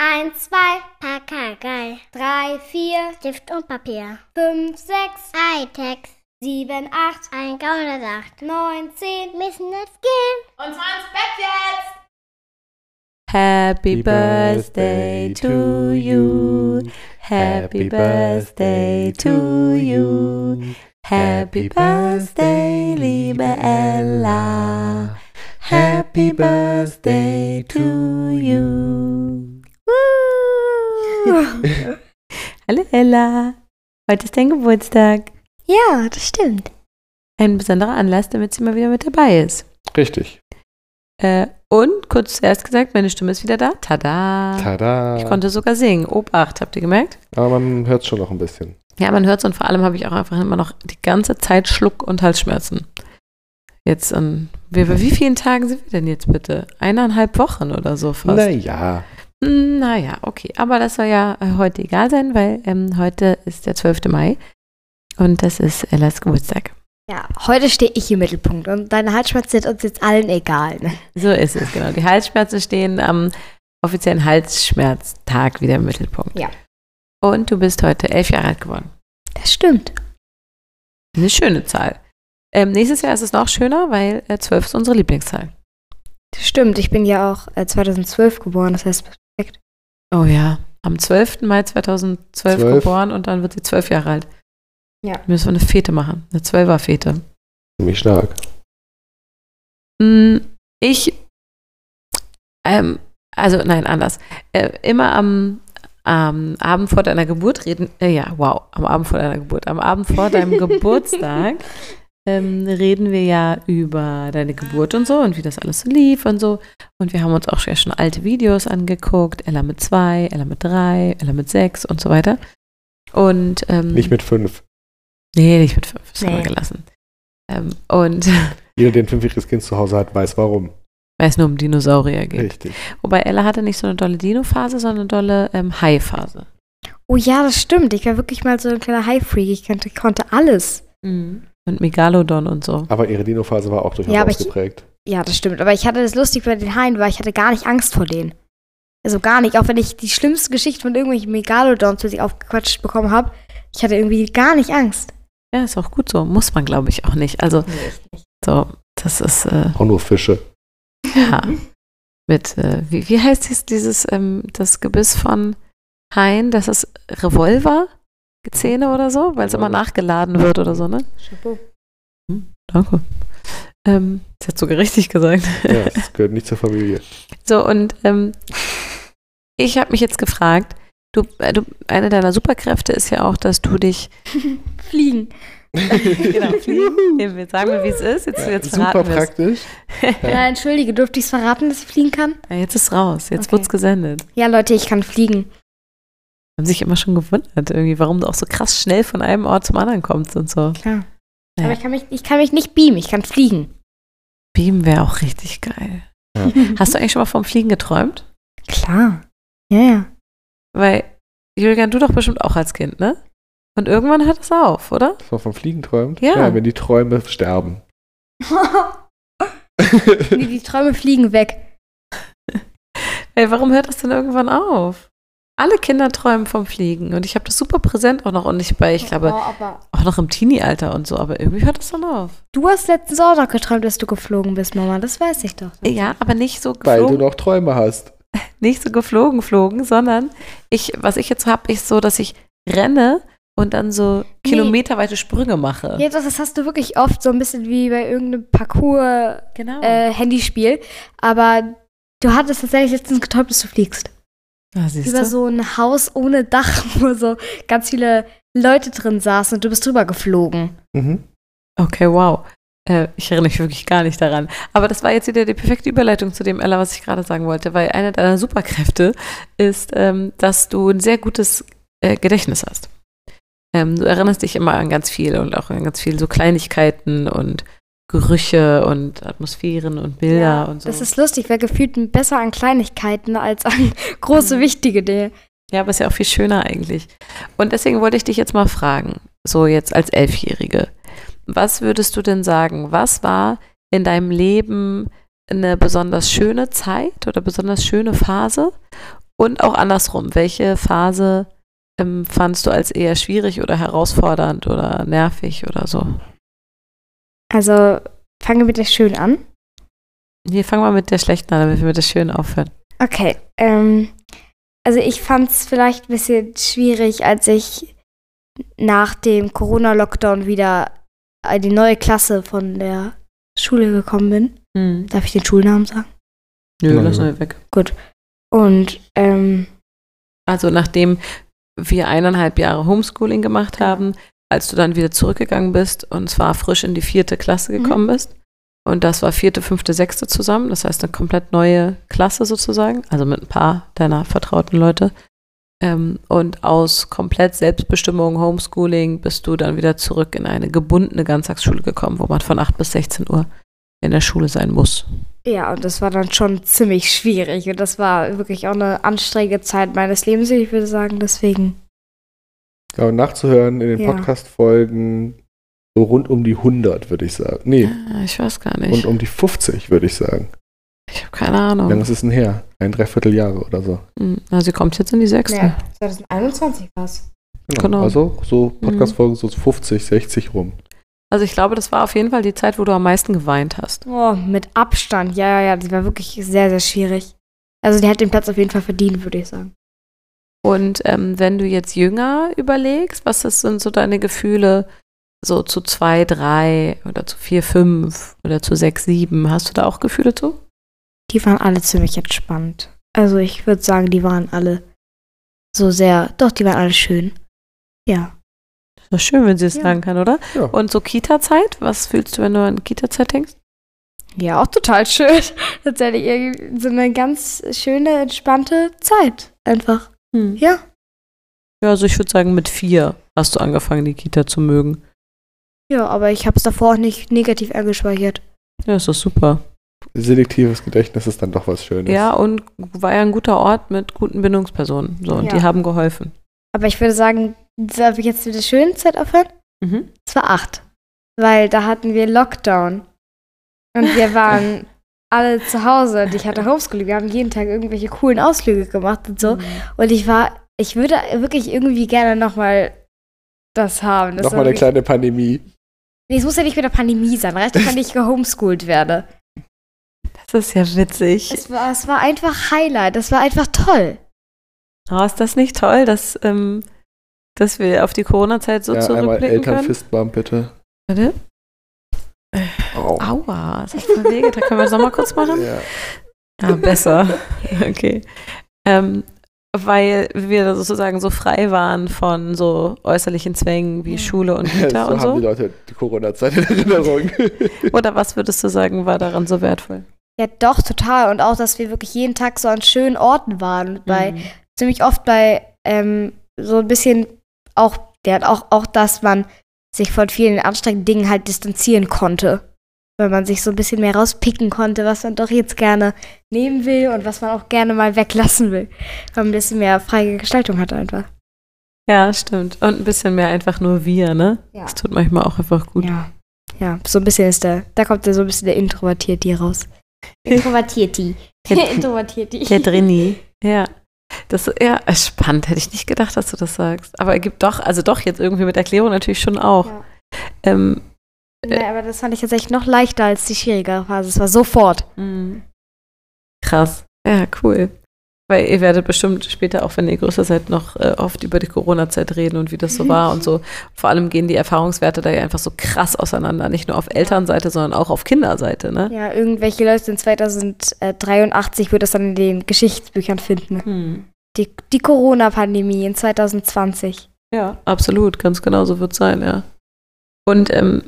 Eins, zwei, Pakagei. Drei, vier, Stift und Papier. Fünf, sechs, Hightech. Sieben, acht, ein Gaunersacht. Neun, zehn, müssen jetzt gehen. Und zwar ins Bett jetzt! Happy birthday to you. Happy birthday to you. Happy birthday, liebe Ella. Happy birthday to you. Hallo Ella. Heute ist dein Geburtstag. Ja, das stimmt. Ein besonderer Anlass, damit sie mal wieder mit dabei ist. Richtig. Äh, und kurz zuerst gesagt, meine Stimme ist wieder da. Tada. Tada. Ich konnte sogar singen. Obacht, habt ihr gemerkt? Aber man hört schon noch ein bisschen. Ja, man hört es und vor allem habe ich auch einfach immer noch die ganze Zeit Schluck- und Halsschmerzen. Jetzt an, wie, bei wie vielen Tagen sind wir denn jetzt bitte? Eineinhalb Wochen oder so fast. Naja. Naja, okay. Aber das soll ja äh, heute egal sein, weil ähm, heute ist der 12. Mai und das ist Ellas Geburtstag. Ja, heute stehe ich im Mittelpunkt und deine Halsschmerzen sind uns jetzt allen egal. Ne? So ist es, genau. Die Halsschmerzen stehen am offiziellen Halsschmerztag wieder im Mittelpunkt. Ja. Und du bist heute elf Jahre alt geworden. Das stimmt. Eine schöne Zahl. Ähm, nächstes Jahr ist es noch schöner, weil äh, 12 ist unsere Lieblingszahl. Das stimmt. Ich bin ja auch äh, 2012 geboren, das heißt perfekt. Oh ja, am 12. Mai 2012 Zwölf. geboren und dann wird sie zwölf Jahre alt. Ja. Müssen wir eine Fete machen, eine Zwölfer-Fete. Ziemlich stark. Mm, Ich, ähm, also nein, anders. Äh, immer am, am Abend vor deiner Geburt reden, äh, ja, wow, am Abend vor deiner Geburt, am Abend vor deinem Geburtstag ähm, reden wir ja über deine Geburt und so und wie das alles so lief und so. Und wir haben uns auch schon- schon alte Videos angeguckt, Ella mit zwei, Ella mit drei, Ella mit sechs und so weiter. Und ähm, Nicht mit fünf. Nee, nicht mit fünf, das haben wir Nee. gelassen. Ähm, und Jeder, der ein fünfjähriges Kind zu Hause hat, weiß warum. weil es nur um Dinosaurier geht. Richtig. Wobei Ella hatte nicht so eine dolle Dino-Phase, sondern eine dolle ähm, Hai-Phase. Oh ja, das stimmt. Ich war wirklich mal so ein kleiner High-Freak. Ich konnte, konnte alles. Und Megalodon und so. Aber ihre Dino-Phase war auch durchaus Ja, aber ich- ausgeprägt. Ja, das stimmt. Aber ich hatte das lustig bei den Haien, weil ich hatte gar nicht Angst vor denen. Also gar nicht. Auch wenn ich die schlimmste Geschichte von irgendwelchen Megalodons plötzlich aufgequatscht bekommen habe, ich hatte irgendwie gar nicht Angst. Ja, ist auch gut so. Muss man, glaube ich, auch nicht. Also, so, das ist, äh, Auch nur Fische. ja. Mit, äh, wie, wie heißt dies, dieses, ähm, das Gebiss von Haien? Das ist Revolver? Zähne oder so? Weil es immer nachgeladen wird oder so, ne? Chapeau. Hm, danke. Ähm, das hat sogar richtig gesagt. Ja, das gehört nicht zur Familie. So, und ähm, ich habe mich jetzt gefragt, du, äh, du, eine deiner Superkräfte ist ja auch, dass du dich. Fliegen. genau, fliegen. Jetzt sagen wir, wie es ist. Jetzt, Ja, jetzt super verraten wir's. praktisch. Ja, entschuldige, durfte ich es verraten, dass ich fliegen kann? Ja, jetzt ist raus. Jetzt Okay. wird's gesendet. Ja, Leute, ich kann fliegen. Haben sich immer schon gewundert, irgendwie, warum du auch so krass schnell von einem Ort zum anderen kommst und so. Klar. Ja. Aber ich kann, mich, ich kann mich nicht beamen, ich kann fliegen. Beamen wäre auch richtig geil. Ja. Hast du eigentlich schon mal vom Fliegen geträumt? Klar. Ja, ja. Weil, Julian, du doch bestimmt auch als Kind, ne? Und irgendwann hört es auf, oder? Dass man vom Fliegen träumt? Ja. wenn die Träume sterben. die, die Träume fliegen weg. Ey, warum hört das denn irgendwann auf? Alle Kinder träumen vom Fliegen und ich habe das super präsent auch noch und ich bei, ich glaube, Oh, aber auch noch im Teenie-Alter und so, aber irgendwie hört das dann auf. du hast letztens auch noch geträumt, dass du geflogen bist, Mama. Das weiß ich doch. Ja, aber nicht so Weil du geflogen, noch Träume hast. nicht so geflogen, flogen, sondern ich, was ich jetzt habe, ist so, dass ich renne und dann so Nee. kilometerweite Sprünge mache. Ja, das, das hast du wirklich oft so ein bisschen wie bei irgendeinem Parcours-Handyspiel. Genau. aber du hattest tatsächlich letztens geträumt, dass du fliegst. Ah, Über so ein Haus ohne Dach, wo so ganz viele Leute drin saßen und du bist drüber geflogen. Mhm. Okay, wow. Äh, ich erinnere mich wirklich gar nicht daran. Aber das war jetzt wieder die perfekte Überleitung zu dem, Ella, was ich gerade sagen wollte, weil eine deiner Superkräfte ist, ähm, dass du ein sehr gutes äh, Gedächtnis hast. Ähm, du erinnerst dich immer an ganz viel und auch an ganz viel so Kleinigkeiten und Gerüche und Atmosphären und Bilder und so. Das ist lustig, weil gefühlt besser an Kleinigkeiten als an große, Mhm. wichtige Dinge. Ja, aber ist ja auch viel schöner eigentlich. Und deswegen wollte ich dich jetzt mal fragen, so jetzt als Elfjährige, was würdest du denn sagen, was war in deinem Leben eine besonders schöne Zeit oder besonders schöne Phase Und auch andersrum, welche Phase ähm, fandst du als eher schwierig oder herausfordernd oder nervig oder so? Also fange mit der schön an. Hier fangen wir mit der schlechten an, damit wir mit der schönen aufhören. Okay. Ähm, also ich fand es vielleicht ein bisschen schwierig, als ich nach dem Corona-Lockdown wieder in die neue Klasse von der Schule gekommen bin. Hm. Darf ich den Schulnamen sagen? Nö, Nein, lass mal weg. Und ähm, Also nachdem wir eineinhalb Jahre Homeschooling gemacht haben, als du dann wieder zurückgegangen bist und zwar frisch in die vierte Klasse gekommen bist. Und das war vierte, fünfte, sechste zusammen. Das heißt eine komplett neue Klasse sozusagen, also mit ein paar deiner vertrauten Leute. Ähm, und aus komplett Selbstbestimmung, Homeschooling, bist du dann wieder zurück in eine gebundene Ganztagsschule gekommen, wo man von 8 bis 16 Uhr in der Schule sein muss. ja, und das war dann schon ziemlich schwierig. Und das war wirklich auch eine anstrengende Zeit meines Lebens, ich würde sagen. Deswegen, Aber nachzuhören in den Ja. Podcast-Folgen so rund um die 100, würde ich sagen. Nee, Ah, Ich weiß gar rund nicht. um die 50, würde ich sagen. Ich habe keine Wie lange Ahnung. ist es denn her? Ein Dreivierteljahre oder so. Hm, Na, sie kommt jetzt in die sechste. ja, 2021 war es. Genau. Also so Podcast-Folgen so 50, 60 rum. Also ich glaube, das war auf jeden Fall die Zeit, wo du am meisten geweint hast. Oh, mit Abstand. Ja, ja, ja, die war wirklich sehr, sehr schwierig. Also die hat den Platz auf jeden Fall verdient, würde ich sagen. Und ähm, wenn du jetzt jünger überlegst, was ist, sind so deine Gefühle so zu zwei, drei oder zu vier, fünf oder zu sechs, sieben? Hast du da auch Gefühle zu? Die waren alle ziemlich entspannt. Also ich würde sagen, die waren alle so sehr, doch, die waren alle schön. Ja. Das ist schön, wenn sie es Ja. sagen kann, oder? Ja. Und so Kita-Zeit? Was fühlst du, wenn du an Kita-Zeit denkst? Ja, auch total schön. Tatsächlich irgendwie so eine ganz schöne, entspannte Zeit. Einfach. Ja. Ja, also ich würde sagen, mit vier hast du angefangen, die Kita zu mögen. Ja, aber ich habe es davor auch nicht negativ eingespeichert. Ja, ist doch super. Selektives Gedächtnis ist dann doch was Schönes. Ja, und war ja ein guter Ort mit guten Bindungspersonen. So, und Ja. die haben geholfen. Aber ich würde sagen, darf ich jetzt mit der schönen Zeit aufhören? Mhm. Es war acht. Weil da hatten wir Lockdown. Und wir waren alle zu Hause und ich hatte Homeschooling. Wir haben jeden Tag irgendwelche coolen Ausflüge gemacht und so. Mhm. Und ich war, ich würde wirklich irgendwie gerne nochmal das haben. Das Nochmal eine wirklich- kleine Pandemie. Nee, es muss ja nicht mit der Pandemie sein. Reicht wenn ich gehomeschoolt werde. Das ist ja witzig. Es war, es war einfach Highlight. Es war einfach toll. Oh, ist das nicht toll, dass, ähm, dass wir auf die Corona-Zeit so ja, einmal zurückblicken können? Elternfistbump, bitte. Warte. Au. Aua, das hat voll wehgetan. Können wir das nochmal kurz machen? Ja. Ja, besser. Okay. Ähm, weil wir sozusagen so frei waren von so äußerlichen Zwängen wie Schule und so Kita und haben die so. Leute die Corona-Zeit in Erinnerung. Oder was würdest du sagen, war daran so wertvoll? Ja, doch, total. Und auch, dass wir wirklich jeden Tag so an schönen Orten waren. Bei, Mhm. ziemlich oft bei ähm, so ein bisschen auch, der auch, auch, dass man sich von vielen anstrengenden Dingen halt distanzieren konnte. Weil man sich so ein bisschen mehr rauspicken konnte, was man doch jetzt gerne nehmen will und was man auch gerne mal weglassen will. Weil man ein bisschen mehr freie Gestaltung hat einfach. Ja, stimmt. Und ein bisschen mehr einfach nur wir, ne? Ja. Das tut manchmal auch einfach gut. Ja. Ja, so ein bisschen ist der, da kommt ja so ein bisschen der Introvertiert hier raus. Introvertiert-die. Der- Introvertiert-die. Der Drini. Ja. Das ja, ist spannend, hätte ich nicht gedacht, dass du das sagst. Aber er gibt doch, also doch jetzt irgendwie mit Erklärung natürlich schon auch. Ja. Ähm, Nee, aber das fand ich tatsächlich noch leichter als die schwierigere Phase. Es war sofort. Mhm. Krass. Ja, cool. Weil ihr werdet bestimmt später, auch wenn ihr größer seid, noch äh, oft über die Corona-Zeit reden und wie das so war und so. Vor allem gehen die Erfahrungswerte da ja einfach so krass auseinander. Nicht nur auf Elternseite, sondern auch auf Kinderseite, ne? Ja, irgendwelche Leute in 2083 wird es dann in den Geschichtsbüchern finden. Hm. Die, die Corona-Pandemie in 2020. Ja, absolut. Ganz genau so wird es sein, ja. Und, ähm,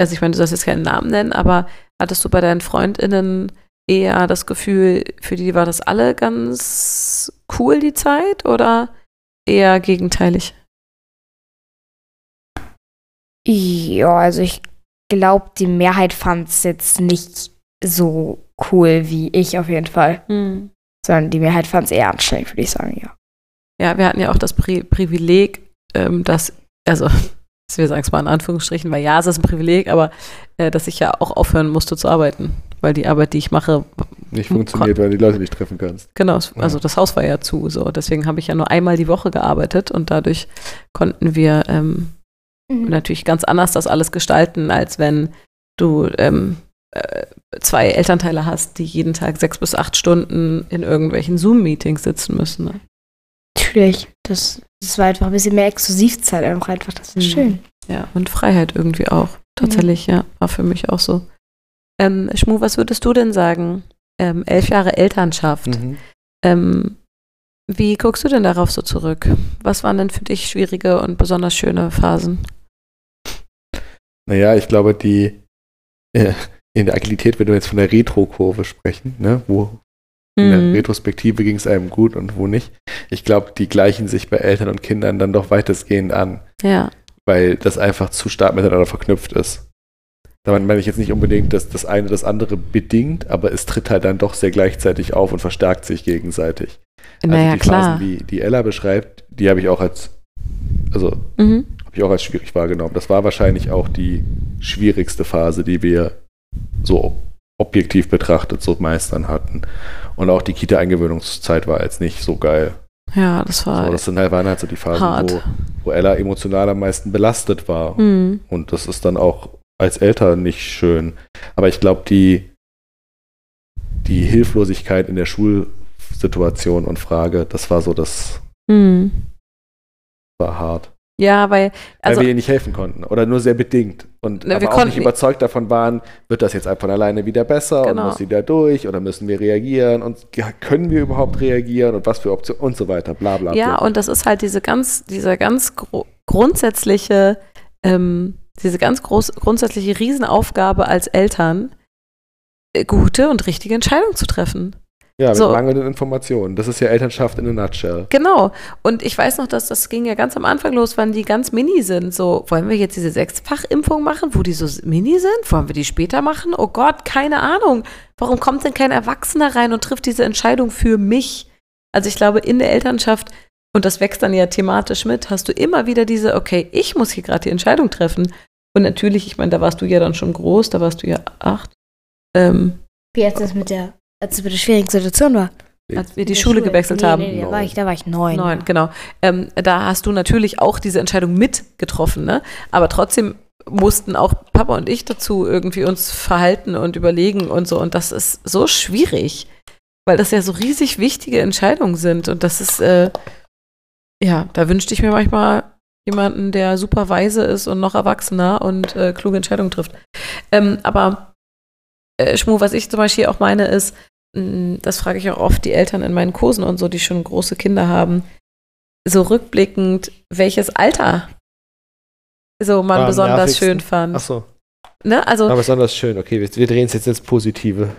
also ich meine, du sollst jetzt keinen Namen nennen, aber hattest du bei deinen FreundInnen eher das Gefühl, für die war das alle ganz cool, die Zeit, oder eher gegenteilig? Ja, also ich glaube, die Mehrheit fand es jetzt nicht so cool wie ich auf jeden Fall. Hm. Sondern die Mehrheit fand es eher anstrengend, würde ich sagen, ja. Ja, wir hatten ja auch das Pri Privileg, ähm, dass, also, wir sagen es mal in Anführungsstrichen, weil ja, es ist ein Privileg, aber äh, dass ich ja auch aufhören musste zu arbeiten. Weil die Arbeit, die ich mache, Nicht funktioniert, weil du die Leute nicht treffen kannst. Genau, also das Haus war ja zu, so. Deswegen habe ich ja nur einmal die Woche gearbeitet und dadurch konnten wir ähm, Mhm. natürlich ganz anders das alles gestalten, als wenn du ähm, äh, zwei Elternteile hast, die jeden Tag sechs bis acht Stunden in irgendwelchen Zoom-Meetings sitzen müssen. Ne? Natürlich. Das, das war einfach ein bisschen mehr Exklusivzeit einfach einfach. Das ist Mhm. schön. Ja, und Freiheit irgendwie auch. Tatsächlich, ja, war für mich auch so. Ähm, Schmu, was würdest du denn sagen? Ähm, elf Jahre Elternschaft. Mhm. Ähm, wie guckst du denn darauf so zurück? Was waren denn für dich schwierige und besonders schöne Phasen? Naja, ich glaube, die äh, in der Agilität, wenn wir jetzt von der Retro-Kurve sprechen, ne, wo in der Mhm. Retrospektive ging es einem gut und wo nicht. Ich glaube, die gleichen sich bei Eltern und Kindern dann doch weitestgehend an, Ja, weil das einfach zu stark miteinander verknüpft ist. Damit meine ich jetzt nicht unbedingt, dass das eine das andere bedingt, aber es tritt halt dann doch sehr gleichzeitig auf und verstärkt sich gegenseitig. naja, also die klar. Phasen, die, die Ella beschreibt, die habe ich auch als, also Mhm. habe ich auch als schwierig wahrgenommen. Das war wahrscheinlich auch die schwierigste Phase, die wir so objektiv betrachtet so meistern hatten. Und auch die Kita-Eingewöhnungszeit war jetzt nicht so geil. Ja, das war So, das sind halt, waren halt so die Phasen, hart. wo, wo Ella emotional am meisten belastet war. Mhm. Und das ist dann auch als Eltern nicht schön. Aber ich glaube, die, die Hilflosigkeit in der Schulsituation und Frage, das war so, das Mhm. war hart. Ja, weil, also, weil wir ihr nicht helfen konnten oder nur sehr bedingt und Ne, wir aber auch konnten nicht überzeugt davon waren, wird das jetzt einfach alleine wieder besser Genau. und muss sie da durch oder müssen wir reagieren und ja, können wir überhaupt reagieren und was für Optionen und so weiter, bla bla ja, bla. und das ist halt diese ganz, dieser ganz grundsätzliche, ähm, diese ganz groß, grundsätzliche Riesenaufgabe als Eltern, äh, gute und richtige Entscheidungen zu treffen. ja, mit so. mangelnden Informationen. Das ist ja Elternschaft in a nutshell. Genau. Und ich weiß noch, dass das ging ja ganz am Anfang los, wann die ganz mini sind. So, wollen wir jetzt diese Sechsfachimpfung machen, wo die so mini sind? Wollen wir die später machen? Oh Gott, keine Ahnung. Warum kommt denn kein Erwachsener rein und trifft diese Entscheidung für mich? Also ich glaube, in der Elternschaft, und das wächst dann ja thematisch mit, hast du immer wieder diese, okay, ich muss hier gerade die Entscheidung treffen. Und natürlich, ich meine, da warst du ja dann schon groß, da warst du ja acht. Ähm, Wie als es mit der, als es mit der schwierigen Situation war. als wir die der Schule gewechselt nee, haben. Nee, nee, da war ich, da war ich neun. Neun, genau. Ähm, da hast du natürlich auch diese Entscheidung mitgetroffen, ne? Aber trotzdem mussten auch Papa und ich dazu irgendwie uns verhalten und überlegen und so. Und das ist so schwierig, weil das ja so riesig wichtige Entscheidungen sind. Und das ist, äh, ja, da wünschte ich mir manchmal jemanden, der super weise ist und noch erwachsener und äh, kluge Entscheidungen trifft. Ähm, aber äh, Schmu, was ich zum Beispiel auch meine, ist, mh, das frage ich auch oft die Eltern in meinen Kursen und so, die schon große Kinder haben, so rückblickend, welches Alter so man am besonders schön fand. Achso, Ne? Also, aber besonders schön. Okay, wir, wir drehen es jetzt ins Positive.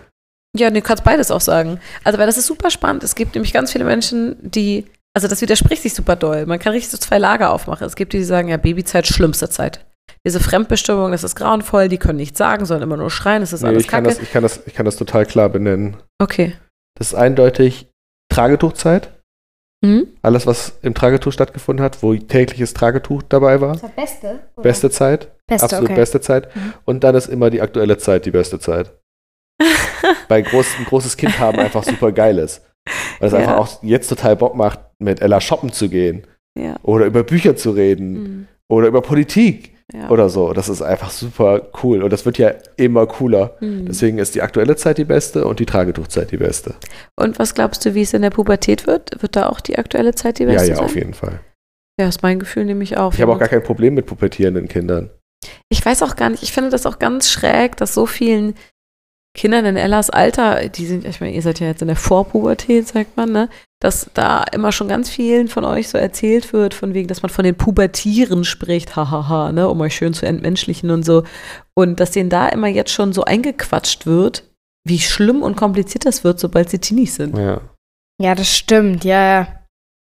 ja, du kannst beides auch sagen. Also, weil das ist super spannend. Es gibt nämlich ganz viele Menschen, die, also das widerspricht sich super doll. Man kann richtig so zwei Lager aufmachen. Es gibt die, die sagen, ja, Babyzeit, schlimmste Zeit. Diese Fremdbestimmung, das ist grauenvoll, die können nichts sagen, sondern immer nur schreien, das ist Nee, alles ich, kann kacke. das, ich, kann das, ich kann das total klar benennen. okay. Das ist eindeutig Tragetuchzeit. Hm? Alles, was im Tragetuch stattgefunden hat, wo tägliches Tragetuch dabei war. Das war Beste? oder? Beste Zeit. Beste, absolut okay. beste Zeit. Mhm. Und dann ist immer die aktuelle Zeit die beste Zeit. Weil groß, ein großes Kind haben einfach super geil ist. Weil es Ja. einfach auch jetzt total Bock macht, mit Ella shoppen zu gehen. Ja. Oder über Bücher zu reden. Hm. Oder über Politik. ja. Oder so. Das ist einfach super cool. Und das wird ja immer cooler. Hm. Deswegen ist die aktuelle Zeit die beste und die Tragetuchzeit die beste. Und was glaubst du, wie es in der Pubertät wird? Wird da auch die aktuelle Zeit die Ja, beste ja, sein? auf jeden Fall. Ja, ist mein Gefühl nämlich auch. Ich habe auch gar kein Problem mit pubertierenden Kindern. Ich weiß auch gar nicht, ich finde das auch ganz schräg, dass so vielen Kindern in Ellas Alter, die sind, ich meine, ihr seid ja jetzt in der Vorpubertät, sagt man, ne? Dass da immer schon ganz vielen von euch so erzählt wird, von wegen, dass man von den Pubertieren spricht, hahaha, ne, um euch schön zu entmenschlichen und so. Und dass denen da immer jetzt schon so eingequatscht wird, wie schlimm und kompliziert das wird, sobald sie Teenies sind. Ja. Ja, das stimmt, ja, ja.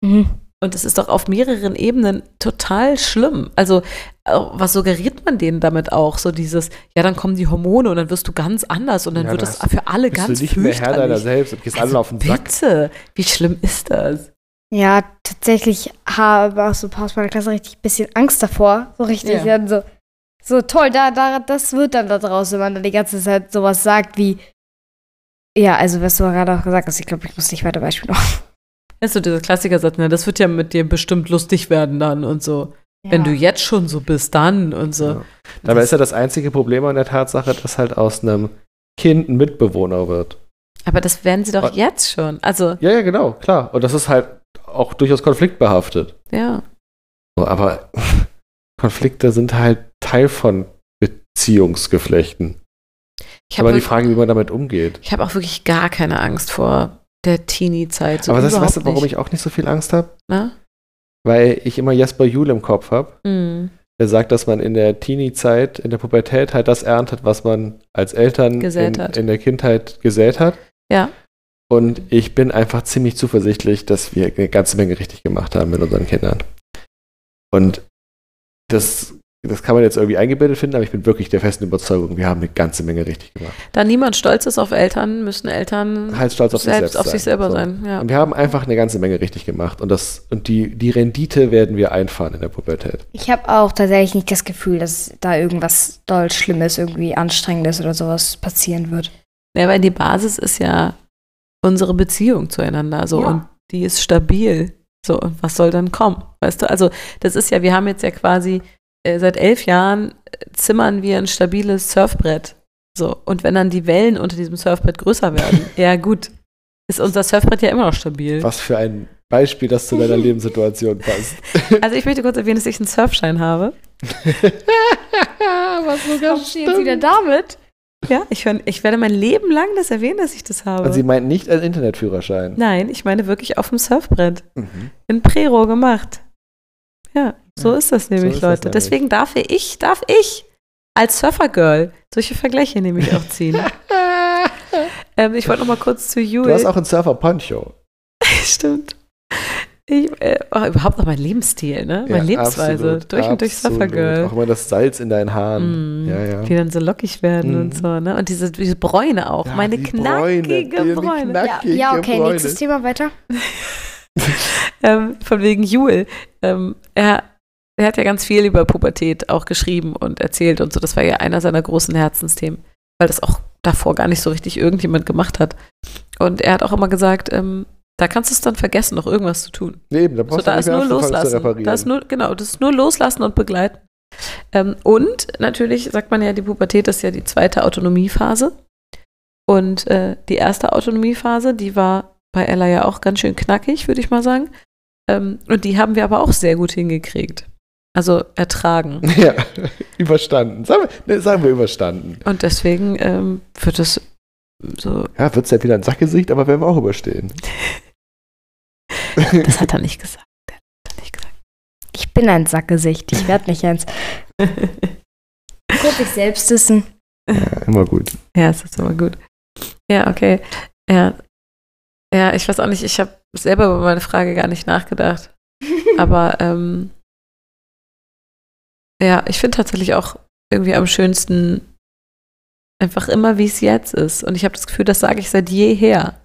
Mhm. Und das ist doch auf mehreren Ebenen total schlimm. Also, äh, was suggeriert man denen damit auch? So dieses, ja, dann kommen die Hormone und dann wirst du ganz anders und dann Ja, wird da das für alle Bist ganz du nicht mehr Herr deiner selbst und gehst Also alle auf den Sack. Bitte, wie schlimm ist das? Ja, tatsächlich habe auch so ein paar aus meiner Klasse richtig ein bisschen Angst davor. So richtig, Ja. so, so toll, da, da, das wird dann da draus, wenn man dann die ganze Zeit sowas sagt wie, Ja, also was du gerade auch gesagt hast, ich glaube, ich muss nicht weiter Beispiel noch. Das ist so dieser Klassikersatz, ne? Das wird ja mit dir bestimmt lustig werden dann und so. Wenn du jetzt schon so bist, dann und so. Ja. Dabei ist ja das einzige Problem an der Tatsache, dass halt aus einem Kind ein Mitbewohner wird. Aber das werden sie doch Und- jetzt schon. Also, Ja, ja, genau, klar. Und das ist halt auch durchaus konfliktbehaftet. ja. Aber Konflikte sind halt Teil von Beziehungsgeflechten. Ich habe Aber die Frage, wie man damit umgeht. ich hab auch wirklich gar keine Angst vor der Teenie-Zeit. So Aber das, weißt du, warum nicht. ich auch nicht so viel Angst habe? Weil ich immer Jesper Juhl im Kopf habe. Hm. Der sagt, dass man in der Teenie-Zeit, in der Pubertät halt das erntet, was man als Eltern in, in der Kindheit gesät hat. Ja. Und ich bin einfach ziemlich zuversichtlich, dass wir eine ganze Menge richtig gemacht haben mit unseren Kindern. Und das, das kann man jetzt irgendwie eingebildet finden, aber ich bin wirklich der festen Überzeugung, wir haben eine ganze Menge richtig gemacht. Da niemand stolz ist auf Eltern, müssen Eltern Halt stolz auf sich selbst selbst auf sich selber So. sein. Ja. Und wir haben einfach eine ganze Menge richtig gemacht. Und, das, und die, die Rendite werden wir einfahren in der Pubertät. Ich habe auch tatsächlich nicht das Gefühl, dass da irgendwas doll Schlimmes, irgendwie Anstrengendes oder sowas passieren wird. Ja, weil die Basis ist ja unsere Beziehung zueinander. So, Ja. und die ist stabil. So, und was soll dann kommen? Weißt du, also das ist ja, wir haben jetzt ja quasi äh, seit elf Jahren zimmern wir ein stabiles Surfbrett. So, und wenn dann die Wellen unter diesem Surfbrett größer werden, ja gut, ist unser Surfbrett ja immer noch stabil. Was für ein Beispiel, das zu deiner Lebenssituation passt. Also ich möchte kurz erwähnen, dass ich einen Surfschein habe. Was sogar damit? Ja, ich, hör- ich werde mein Leben lang das erwähnen, dass ich das habe. Und sie meint nicht einen Internetführerschein. Nein, ich meine wirklich auf dem Surfbrett. Mhm. in Prero gemacht. Ja, so ist das nämlich, ist das Leute. nämlich. Deswegen darf ich, darf ich als Surfergirl solche Vergleiche nämlich auch ziehen. ähm, ich wollte noch mal kurz zu Jule. Du hast auch einen Surfer-Poncho. Stimmt. Ich, äh, oh, überhaupt noch mein Lebensstil, ne? Meine Ja, Lebensweise. absolut, durch und durch. Surfergirl. Auch immer das Salz in deinen Haaren. Mm, Ja, ja. Die dann so lockig werden Mm. und so, ne? Und diese, diese Bräune auch. Ja, meine knackige Bräune, Bräune. Ja, Knackige ja, okay, Bräune. nächstes Thema weiter. ähm, von wegen Jule. Ähm, er, er hat ja ganz viel über Pubertät auch geschrieben und erzählt und so. Das war ja einer seiner großen Herzensthemen, weil das auch davor gar nicht so richtig irgendjemand gemacht hat. Und er hat auch immer gesagt, ähm, da kannst du es dann vergessen, noch irgendwas zu tun. Nee, da So, brauchst da du ist nicht mehr nur loslassen. Da ist nur, genau, das ist nur loslassen und begleiten. Ähm, und natürlich sagt man ja, die Pubertät ist ja die zweite Autonomiephase. Und äh, die erste Autonomiephase, die war bei Ella ja auch ganz schön knackig, würde ich mal sagen. Ähm, und die haben wir aber auch sehr gut hingekriegt. Also ertragen. ja, überstanden. Sagen wir, ne, sagen wir überstanden. Und deswegen ähm, wird es so, Ja, wird es ja wieder ein Sackgesicht, aber werden wir auch überstehen. das hat er nicht gesagt. Der hat er nicht gesagt. Ich bin ein Sackgesicht. Ich werde nicht eins. Guck ich selbst wissen. Ja, immer gut. Ja, es ist immer gut. Ja, okay. Ja, ja ich weiß auch nicht, ich habe selber über meine Frage gar nicht nachgedacht. Aber ähm, ja, ich finde tatsächlich auch irgendwie am schönsten einfach immer, wie es jetzt ist. Und ich habe das Gefühl, das sage ich seit jeher.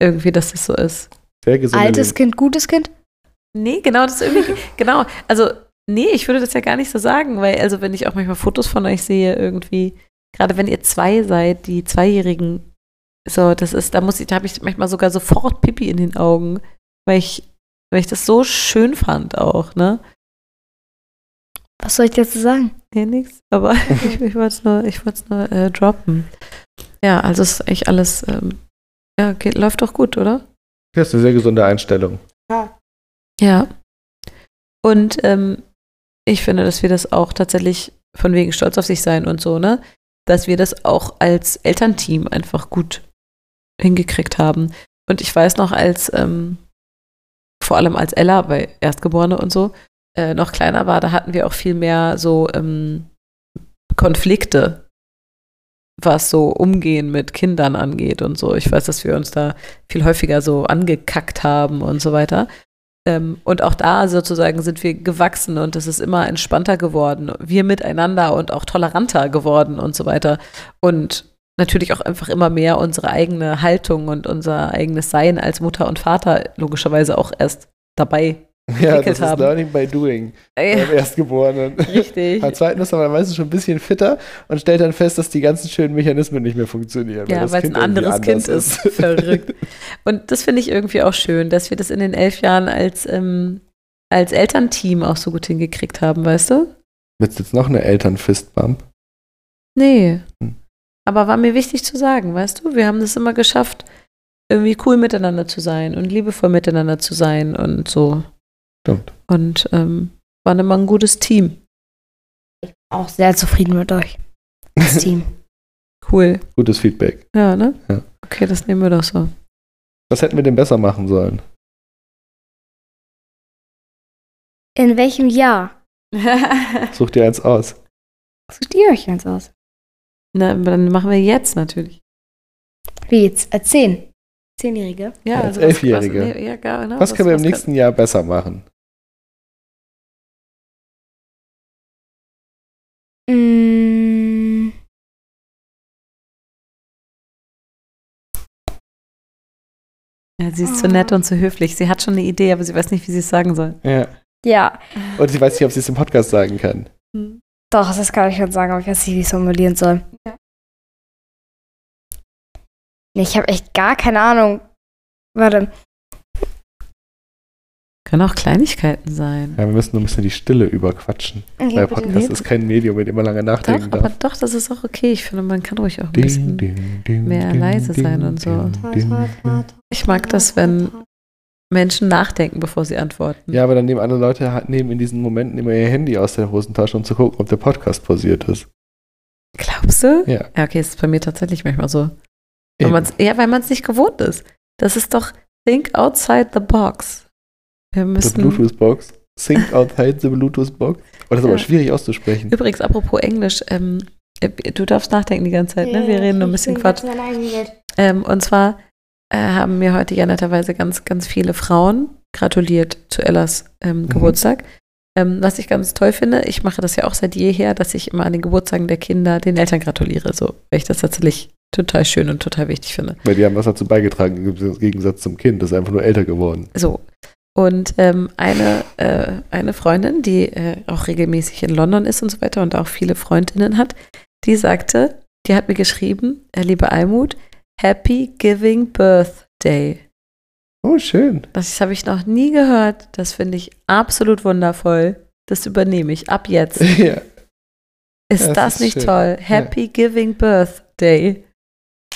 Irgendwie, dass es so ist. Sehr gesunde Altes Leben. Kind, gutes Kind. Nee, genau, das ist irgendwie, genau, also, nee, ich würde das ja gar nicht so sagen, weil, also, wenn ich auch manchmal Fotos von euch sehe, irgendwie, gerade wenn ihr zwei seid, die Zweijährigen, so, das ist, da muss ich, da habe ich manchmal sogar sofort Pipi in den Augen, weil ich, weil ich das so schön fand auch, ne? Was soll ich dazu sagen? Nee, nix, aber ich, ich wollte es nur, ich wollte es nur äh, droppen. Ja, also es ist eigentlich alles, ähm, ja, geht, läuft doch gut, oder? Das ist eine sehr gesunde Einstellung. Ja. Und ähm, ich finde, dass wir das auch tatsächlich von wegen stolz auf sich sein und so, ne? Dass wir das auch als Elternteam einfach gut hingekriegt haben. Und ich weiß noch, als ähm, vor allem als Ella bei Erstgeborene und so äh, noch kleiner war, da hatten wir auch viel mehr so ähm, Konflikte, was so Umgehen mit Kindern angeht und so. Ich weiß, dass wir uns da viel häufiger so angekackt haben und so weiter. Ähm, und auch da sozusagen sind wir gewachsen und es ist immer entspannter geworden. Wir miteinander und auch toleranter geworden und so weiter. Und natürlich auch einfach immer mehr unsere eigene Haltung und unser eigenes Sein als Mutter und Vater logischerweise auch erst dabei Ja, das ist haben. Learning by Doing Äh, beim Erstgeborenen. Richtig. Beim zweiten ist man meistens schon ein bisschen fitter und stellt dann fest, dass die ganzen schönen Mechanismen nicht mehr funktionieren. Ja, weil es ein anderes Kind anders ist. Verrückt. Und das finde ich irgendwie auch schön, dass wir das in den elf Jahren als, ähm, als Elternteam auch so gut hingekriegt haben, weißt du? Willst du jetzt noch eine Eltern-Fistbump? Nee. Hm. Aber war mir wichtig zu sagen, weißt du? Wir haben das immer geschafft, irgendwie cool miteinander zu sein und liebevoll miteinander zu sein und so. Stimmt. Und ähm, waren immer ein gutes Team. Auch sehr zufrieden mit euch. Das Team. Cool. Gutes Feedback. Ja, ne? Ja. Okay, das nehmen wir doch so. Was hätten wir denn besser machen sollen? In welchem Jahr Such dir eins aus. sucht ihr euch eins aus? Na, aber dann machen wir jetzt natürlich. Wie jetzt? Als zehn. Zehnjährige? Ja, Als also was- Elfjährige. Was, nee, ja, genau, Was können wir im was kann- nächsten Jahr besser machen? Mm, Ja, sie ist zu nett und zu höflich. Sie hat schon eine Idee, aber sie weiß nicht, wie sie es sagen soll. Ja. ja, Und ich weiß nicht, ob sie es im Podcast sagen kann. doch, das kann ich schon sagen, aber ich weiß nicht, wie ich es formulieren soll. Ja. Nee, ich habe echt gar keine Ahnung. Warte. Können auch Kleinigkeiten sein. Ja, wir müssen nur ein bisschen die Stille überquatschen. Okay, Weil bitte. Podcast ist kein Medium, mit dem man lange nachdenken Doch, aber darf. doch, das ist auch okay. Ich finde, man kann ruhig auch ein bisschen. mehr leise sein und so. Ich mag das, wenn Menschen nachdenken, bevor sie antworten. Ja, aber dann nehmen andere Leute nehmen in diesen Momenten immer ihr Handy aus der Hosentasche, um zu gucken, ob der Podcast pausiert ist. Glaubst du? Ja. Ja, okay, ist bei mir tatsächlich manchmal so. Weil ja, weil man es nicht gewohnt ist. Das ist doch Think outside the box. Wir The müssen. Bluetooth-Box. Sync outside the Bluetooth-Box. Oh, das ist aber Ja. schwierig auszusprechen. Übrigens, apropos Englisch, ähm, äh, du darfst nachdenken die ganze Zeit, ne? Wir reden nur ein bisschen Quatsch. Ähm, und zwar äh, haben mir heute ja netterweise ganz, ganz viele Frauen gratuliert zu Ellas ähm, Mhm. Geburtstag. Ähm, was ich ganz toll finde, ich mache das ja auch seit jeher, dass ich immer an den Geburtstagen der Kinder den Eltern gratuliere, so, weil ich das tatsächlich total schön und total wichtig finde. Weil die haben was dazu beigetragen, im Gegensatz zum Kind. Das ist einfach nur älter geworden. So. Und ähm, eine, äh, eine Freundin, die äh, auch regelmäßig in London ist und so weiter und auch viele Freundinnen hat, die sagte, die hat mir geschrieben, äh, liebe Almut, Happy Giving Birthday. Oh, schön. Das habe ich noch nie gehört. Das finde ich absolut wundervoll. Das übernehme ich ab jetzt. ja. Ist Ja, das das ist nicht schön. toll? Happy Giving Birthday.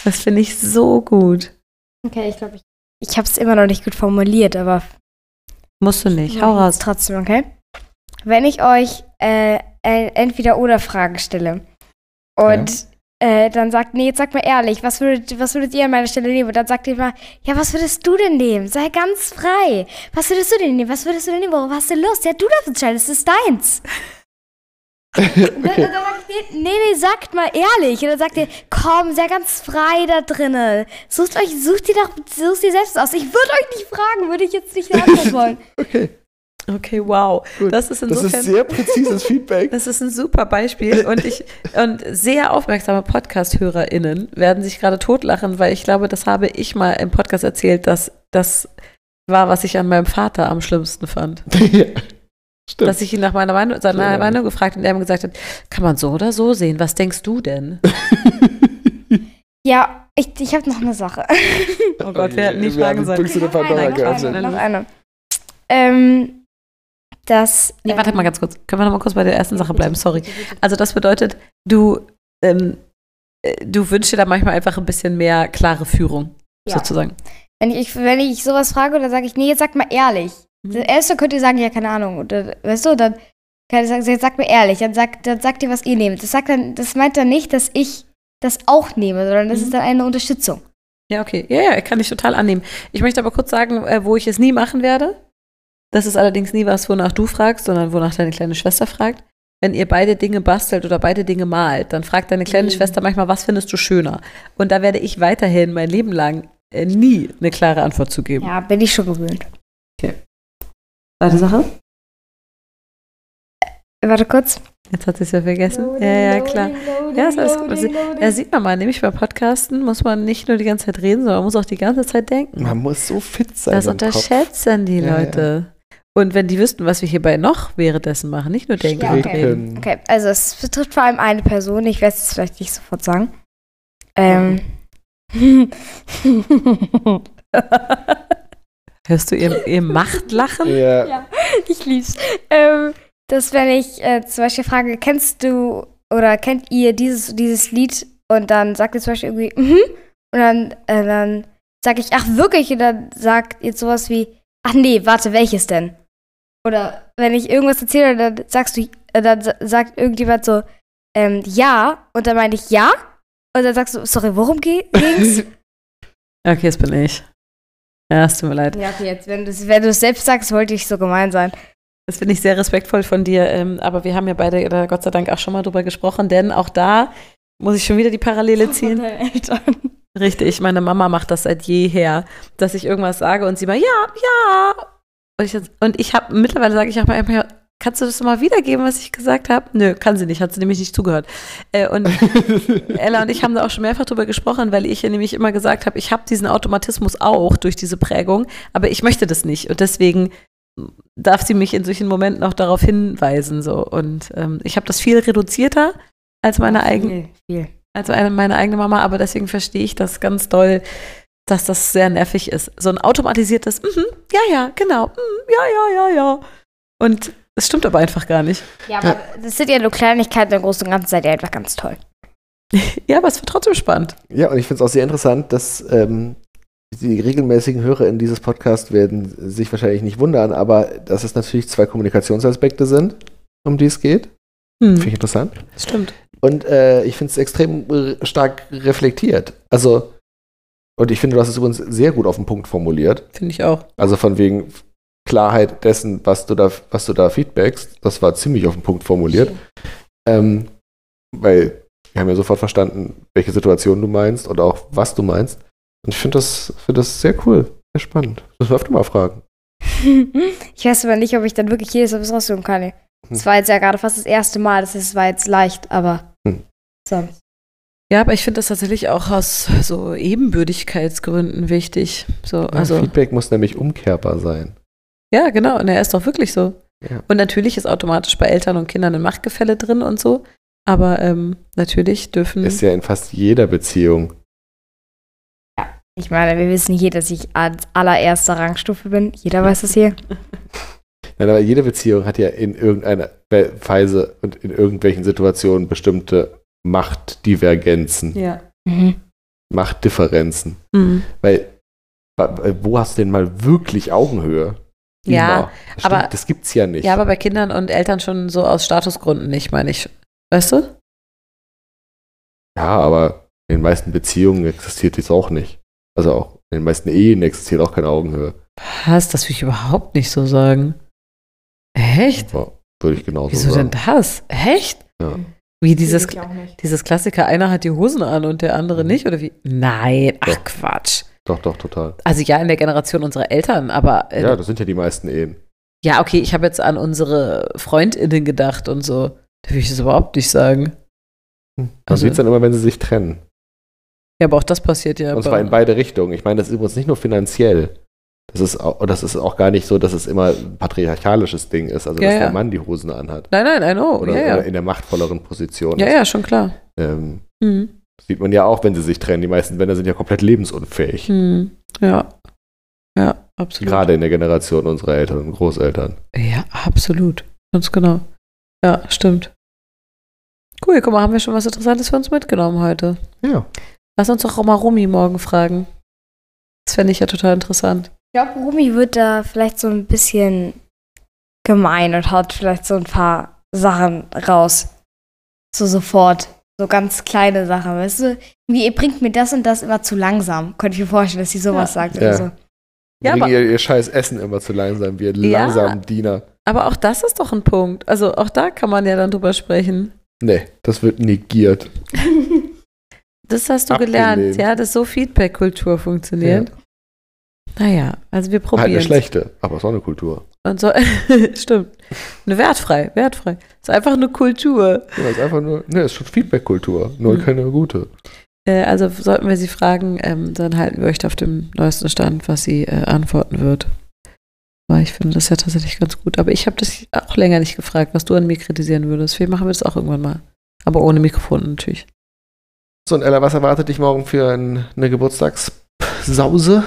Das finde ich so gut. Okay, ich glaube, ich, ich habe es immer noch nicht gut formuliert, aber Musst du nicht. Hau raus. Trotzdem, okay? Wenn ich euch äh, entweder oder Fragen stelle und äh, dann sagt, nee, jetzt sag mal ehrlich, was würdet, was würdet ihr an meiner Stelle nehmen? Und dann sagt ihr mal, ja, was würdest du denn nehmen? Sei ganz frei. Was würdest du denn nehmen? Was würdest du denn nehmen? Worauf hast du Lust? Ja, du darfst entscheiden, es ist deins. Okay. nee, nee, sagt mal ehrlich. Und dann sagt ihr, komm, sei ganz frei da drinnen. Sucht euch, sucht ihr doch, sucht ihr selbst aus. Ich würde euch nicht fragen, würde ich jetzt nicht eine Antwort wollen. Okay. Okay, wow. Gut. Das ist Das insofern. ist sehr präzises Feedback. Das ist ein super Beispiel und ich und sehr aufmerksame Podcast-HörerInnen werden sich gerade totlachen, weil ich glaube, das habe ich mal im Podcast erzählt, dass das war, was ich an meinem Vater am schlimmsten fand. ja. Stimmt. Dass ich ihn nach meiner Meinung, seiner Schön, Meinung gefragt und er mir gesagt hat, kann man so oder so sehen? Was denkst du denn? Ja, ich, ich habe noch eine Sache. Oh Gott, wir hätten nie Wir fragen die sollen. Büchse der Noch eine, noch eine, noch eine. Ähm, das. Nee, warte ähm, mal ganz kurz. Können wir noch mal kurz bei der ersten Sache bleiben? Sorry. Also das bedeutet, du, ähm, äh, du wünschst dir da manchmal einfach ein bisschen mehr klare Führung, Ja. sozusagen. Wenn ich, wenn ich sowas frage, dann sage ich, nee, jetzt sag mal ehrlich. Mhm. Erste könnt ihr sagen, ja, keine Ahnung. Oder, weißt du, dann kann ich sagen, jetzt sagt mir ehrlich, dann sagt, dann sagt ihr, was ihr nehmt. Das, sagt dann, das meint dann nicht, dass ich das auch nehme, sondern das Mhm. ist dann eine Unterstützung. Ja, okay. Ja, ja, kann ich total annehmen. Ich möchte aber kurz sagen, äh, wo ich es nie machen werde. Das ist allerdings nie was, wonach du fragst, sondern wonach deine kleine Schwester fragt. Wenn ihr beide Dinge bastelt oder beide Dinge malt, dann fragt deine kleine Mhm. Schwester manchmal, was findest du schöner? Und da werde ich weiterhin mein Leben lang äh, nie eine klare Antwort zu geben. Ja, bin ich schon gewöhnt. Zweite Sache? Warte kurz. Jetzt hat sie es ja vergessen. Ja, ja, klar. Ja, ist alles gut. Ja, sieht man mal, nämlich beim Podcasten muss man nicht nur die ganze Zeit reden, sondern man muss auch die ganze Zeit denken. Man muss so fit sein. Das im Kopf. unterschätzen die Ja, ja. Leute. Und wenn die wüssten, was wir hierbei noch währenddessen machen, nicht nur denken Ja, und okay. reden. Okay, also es betrifft vor allem eine Person. Ich werde es vielleicht nicht sofort sagen. Ähm. Hörst du ihr, ihr Machtlachen? Ja. ich lieb's. Ähm, dass wenn ich äh, zum Beispiel frage, kennst du oder kennt ihr dieses, dieses Lied? Und dann sagt ihr zum Beispiel irgendwie, mhm. Und dann, äh, dann sag ich, ach wirklich? Und dann sagt ihr sowas wie, ach nee, warte, welches denn? Oder wenn ich irgendwas erzähle, dann sagst du, äh, dann sa- sagt irgendjemand so, ähm, ja. Und dann meine ich ja. Und dann sagst du, sorry, worum ging's? Okay, das bin ich. Ja, es tut mir leid. ja, okay, jetzt, wenn du es selbst sagst, wollte ich so gemein sein. Das finde ich sehr respektvoll von dir. Ähm, aber wir haben ja beide da Gott sei Dank auch schon mal drüber gesprochen, denn auch da muss ich schon wieder die Parallele ziehen. Eltern. Richtig, meine Mama macht das seit jeher, dass ich irgendwas sage und sie mal, ja, ja. Und ich, und ich habe, mittlerweile sage ich auch mal, immer, kannst du das mal wiedergeben, was ich gesagt habe? Nö, kann sie nicht, hat sie nämlich nicht zugehört. Äh, und Ella und ich haben da auch schon mehrfach drüber gesprochen, weil ich ja nämlich immer gesagt habe, ich habe diesen Automatismus auch durch diese Prägung, aber ich möchte das nicht. Und deswegen darf sie mich in solchen Momenten auch darauf hinweisen. So. Und ähm, ich habe das viel reduzierter als meine eigene Viel, viel. als eine, meine eigene Mama, aber deswegen verstehe ich das ganz doll, dass das sehr nervig ist. So ein automatisiertes, mhm, ja, ja, genau, mhm, ja, ja, ja, ja. Und es stimmt aber einfach gar nicht. Ja, aber das sind ja nur Kleinigkeiten, im Großen und Ganzen seid ihr einfach ganz toll. Ja, aber es wird trotzdem spannend. Ja, und ich finde es auch sehr interessant, dass ähm, die regelmäßigen Hörer in dieses Podcast werden sich wahrscheinlich nicht wundern, aber dass es natürlich zwei Kommunikationsaspekte sind, um die es geht. Hm, Finde ich interessant. stimmt. Und äh, ich finde es extrem stark reflektiert. Also, und ich finde, du hast es übrigens sehr gut auf den Punkt formuliert. Finde ich auch. Also von wegen Klarheit dessen, was du da, was du da feedbackst, das war ziemlich auf den Punkt formuliert. Ähm, weil wir haben ja sofort verstanden, welche Situation du meinst und auch was du meinst. Und ich finde das, find das sehr cool, sehr spannend. Das öfter mal fragen. ich weiß aber nicht, ob ich dann wirklich jedes Mal was raussuchen kann. Das war jetzt ja gerade fast das erste Mal, das heißt, es war jetzt leicht, aber Hm. sonst. Ja, aber ich finde das tatsächlich auch aus so Ebenbürtigkeitsgründen wichtig. So, also, Feedback muss nämlich umkehrbar sein. Ja, genau. Und er ist doch wirklich so. Ja. Und natürlich ist automatisch bei Eltern und Kindern ein Machtgefälle drin und so. Aber ähm, natürlich dürfen. Ist ja in fast jeder Beziehung. Ich meine, wir wissen hier, dass ich als allererster Rangstufe bin. Jeder weiß es hier. Nein, aber jede Beziehung hat ja in irgendeiner Weise und in irgendwelchen Situationen bestimmte Machtdivergenzen, ja. Mhm. Machtdifferenzen. Mhm. Weil, wo hast du denn mal wirklich Augenhöhe? Ja. Das stimmt, aber- das gibt's ja nicht. Ja, aber bei Kindern und Eltern schon so aus Statusgründen nicht, meine ich. Weißt du? ja, aber in den meisten Beziehungen existiert dies auch nicht. Also auch in den meisten Ehen existiert auch keine Augenhöhe. Was? Das würde ich überhaupt nicht so sagen. Echt? Aber würde ich genauso Wieso sagen. denn das? Echt? Ja. Wie dieses, dieses Klassiker, einer hat die Hosen an und der andere Mhm. nicht? Oder wie? Nein, ach Doch. Quatsch. Doch, doch, total. Also ja, in der Generation unserer Eltern, aber äh, Ja, das sind ja die meisten Ehen. ja, okay, ich habe jetzt an unsere FreundInnen gedacht und so. Da würde ich das überhaupt nicht sagen. Man Also- sieht es dann immer, wenn sie sich trennen. Ja, aber auch das passiert ja. Und zwar in beide Richtungen. Ich meine, das ist übrigens nicht nur finanziell. Das ist auch, das ist auch gar nicht so, dass es immer ein patriarchalisches Ding ist, also Ja, dass ja. der Mann die Hosen anhat. Nein, nein, I know. Oder, ja, oder in der machtvolleren Position ja, ist. ja, schon klar. Ähm, Sieht man ja auch, wenn sie sich trennen. Die meisten Männer sind ja komplett lebensunfähig. Hm. Ja. Ja, absolut. Gerade in der Generation unserer Eltern und Großeltern. Ja, absolut. Ganz genau. Ja, stimmt. Cool, guck mal, haben wir schon was Interessantes für uns mitgenommen heute. Ja. Lass uns doch auch mal Rumi morgen fragen. Das fände ich ja total interessant. Ich glaube, Rumi wird da vielleicht so ein bisschen gemein und haut vielleicht so ein paar Sachen raus. So sofort. So ganz kleine Sachen, weißt du? Wie, ihr bringt mir das und das immer zu langsam. Könnte ich mir vorstellen, dass sie sowas Ja. sagt Ja. oder so. Ja, aber- ihr, ihr scheiß Essen immer zu langsam, wir Ja. langsamen Diener. Aber auch das ist doch ein Punkt. Also auch da kann man ja dann drüber sprechen. Nee, das wird negiert. Das hast du Abgelehnt. gelernt, ja, dass so Feedback-Kultur funktioniert. Naja, also wir Halt eine probieren schlechte, aber es ist auch eine Kultur. Und so, stimmt. Eine wertfrei, wertfrei. ist einfach eine Kultur. Ja, ist einfach nur, ne, ist schon Feedback-Kultur, nur Hm. keine gute. Äh, also sollten wir sie fragen, ähm, dann halten wir euch auf dem neuesten Stand, was sie äh, antworten wird. Aber ich finde das ja tatsächlich ganz gut. Aber ich habe das auch länger nicht gefragt, was du an mir kritisieren würdest. Vielleicht machen wir das auch irgendwann mal. Aber ohne Mikrofon natürlich. So, und Ella, was erwartet dich morgen für ein, eine Geburtstagssause?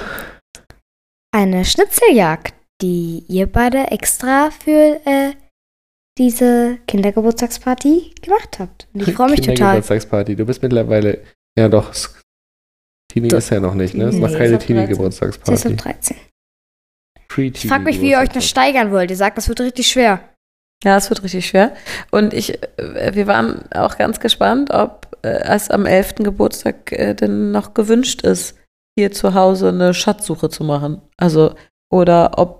Eine Schnitzeljagd, die ihr beide extra für äh, diese Kindergeburtstagsparty gemacht habt. Und ich freue mich total. Kindergeburtstagsparty. Du bist mittlerweile, ja doch, Teenie ist ja noch nicht, ne? Es ist Nee, noch ist keine ab 13. Teenie-Geburtstagsparty. Sie ist ab 13. Pre-Teenie Ich frage mich, wie ihr euch noch steigern wollt. Ihr sagt, das wird richtig schwer. Ja, es wird richtig schwer. Und ich, äh, wir waren auch ganz gespannt, ob äh, es am 11. Geburtstag äh, denn noch gewünscht ist, hier zu Hause eine Schatzsuche zu machen. Also, oder ob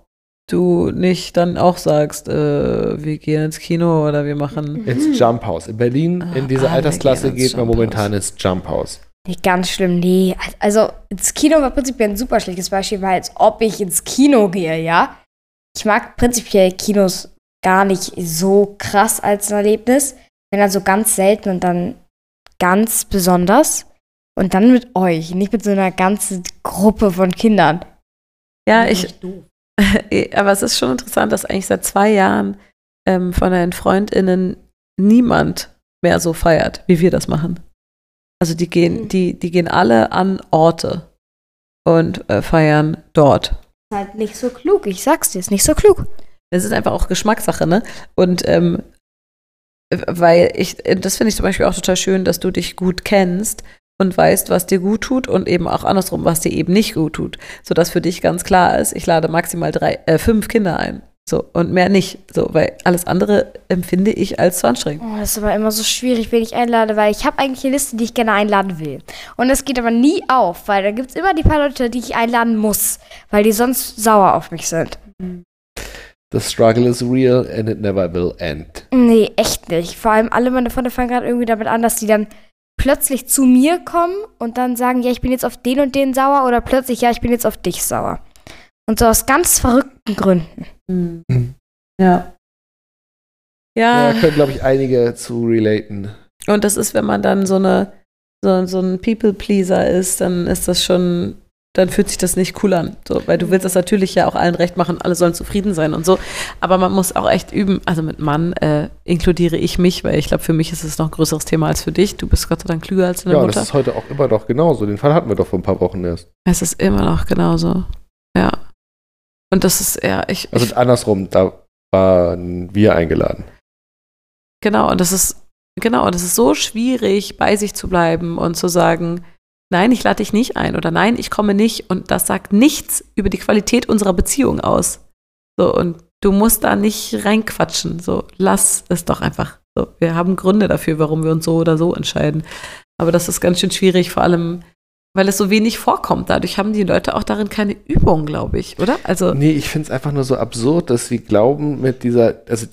du nicht dann auch sagst, äh, wir gehen ins Kino oder wir machen. Ins Jump House. In Berlin, Ah, in dieser alle Altersklasse geht man momentan ins Jump House. Nee, ganz schlimm, nee. Also, ins Kino war prinzipiell ein super schlechtes Beispiel, weil als ob ich ins Kino gehe, ja. Ich mag prinzipiell Kinos gar nicht so krass als ein Erlebnis. Wenn dann so ganz selten und dann ganz besonders. Und dann mit euch, nicht mit so einer ganzen Gruppe von Kindern. Ja, ich, aber es ist schon interessant, dass eigentlich seit zwei Jahren ähm, von deinen FreundInnen niemand mehr so feiert, wie wir das machen. Also die gehen, die, die gehen alle an Orte und äh, feiern dort. Ist halt nicht so klug, ich sag's dir, ist nicht so klug. Das ist einfach auch Geschmackssache, ne? Und ähm, weil ich, das finde ich zum Beispiel auch total schön, dass du dich gut kennst und weißt, was dir gut tut und eben auch andersrum, was dir eben nicht gut tut. Sodass für dich ganz klar ist, ich lade maximal drei, äh, fünf Kinder ein. So, und mehr nicht. So, weil alles andere empfinde ich als zu anstrengend. Oh, das ist aber immer so schwierig, wen ich einlade, weil ich habe eigentlich eine Liste, die ich gerne einladen will. Und das geht aber nie auf, weil da gibt es immer die paar Leute, die ich einladen muss, weil die sonst sauer auf mich sind. The struggle is real and it never will end. Nee, echt nicht. Vor allem alle meine Freunde fangen gerade irgendwie damit an, dass die dann plötzlich zu mir kommen und dann sagen, ja, ich bin jetzt auf den und den sauer oder plötzlich, ja, ich bin jetzt auf dich sauer. Und so aus ganz verrückten Gründen. Mhm. Mhm. Ja. Ja, Ja, können, glaube ich, einige zu relaten. und das ist, wenn man dann so eine, so, so ein People-Pleaser ist, dann ist das schon, dann fühlt sich das nicht cool an. So, weil du willst das natürlich ja auch allen recht machen, alle sollen zufrieden sein und so. Aber man muss auch echt üben, also mit Mann äh, inkludiere ich mich, weil ich glaube, für mich ist es noch ein größeres Thema als für dich. Du bist Gott sei Dank klüger als deine Ja, und das Mutter. ist heute auch immer noch genauso. Den Fall hatten wir doch vor ein paar Wochen erst. es ist immer noch genauso. Ja. Und das ist, ja, ich, ich Also andersrum, da waren wir eingeladen. Genau, und das ist, genau, und es ist so schwierig, bei sich zu bleiben und zu sagen, nein, ich lade dich nicht ein oder nein, ich komme nicht. Und das sagt nichts über die Qualität unserer Beziehung aus. So, und du musst da nicht reinquatschen. So, lass es doch einfach. So, wir haben Gründe dafür, warum wir uns so oder so entscheiden. Aber das ist ganz schön schwierig, vor allem, weil es so wenig vorkommt. Dadurch haben die Leute auch darin keine Übung, glaube ich, oder? Also, Nee, ich finde es einfach nur so absurd, dass sie glauben mit dieser, also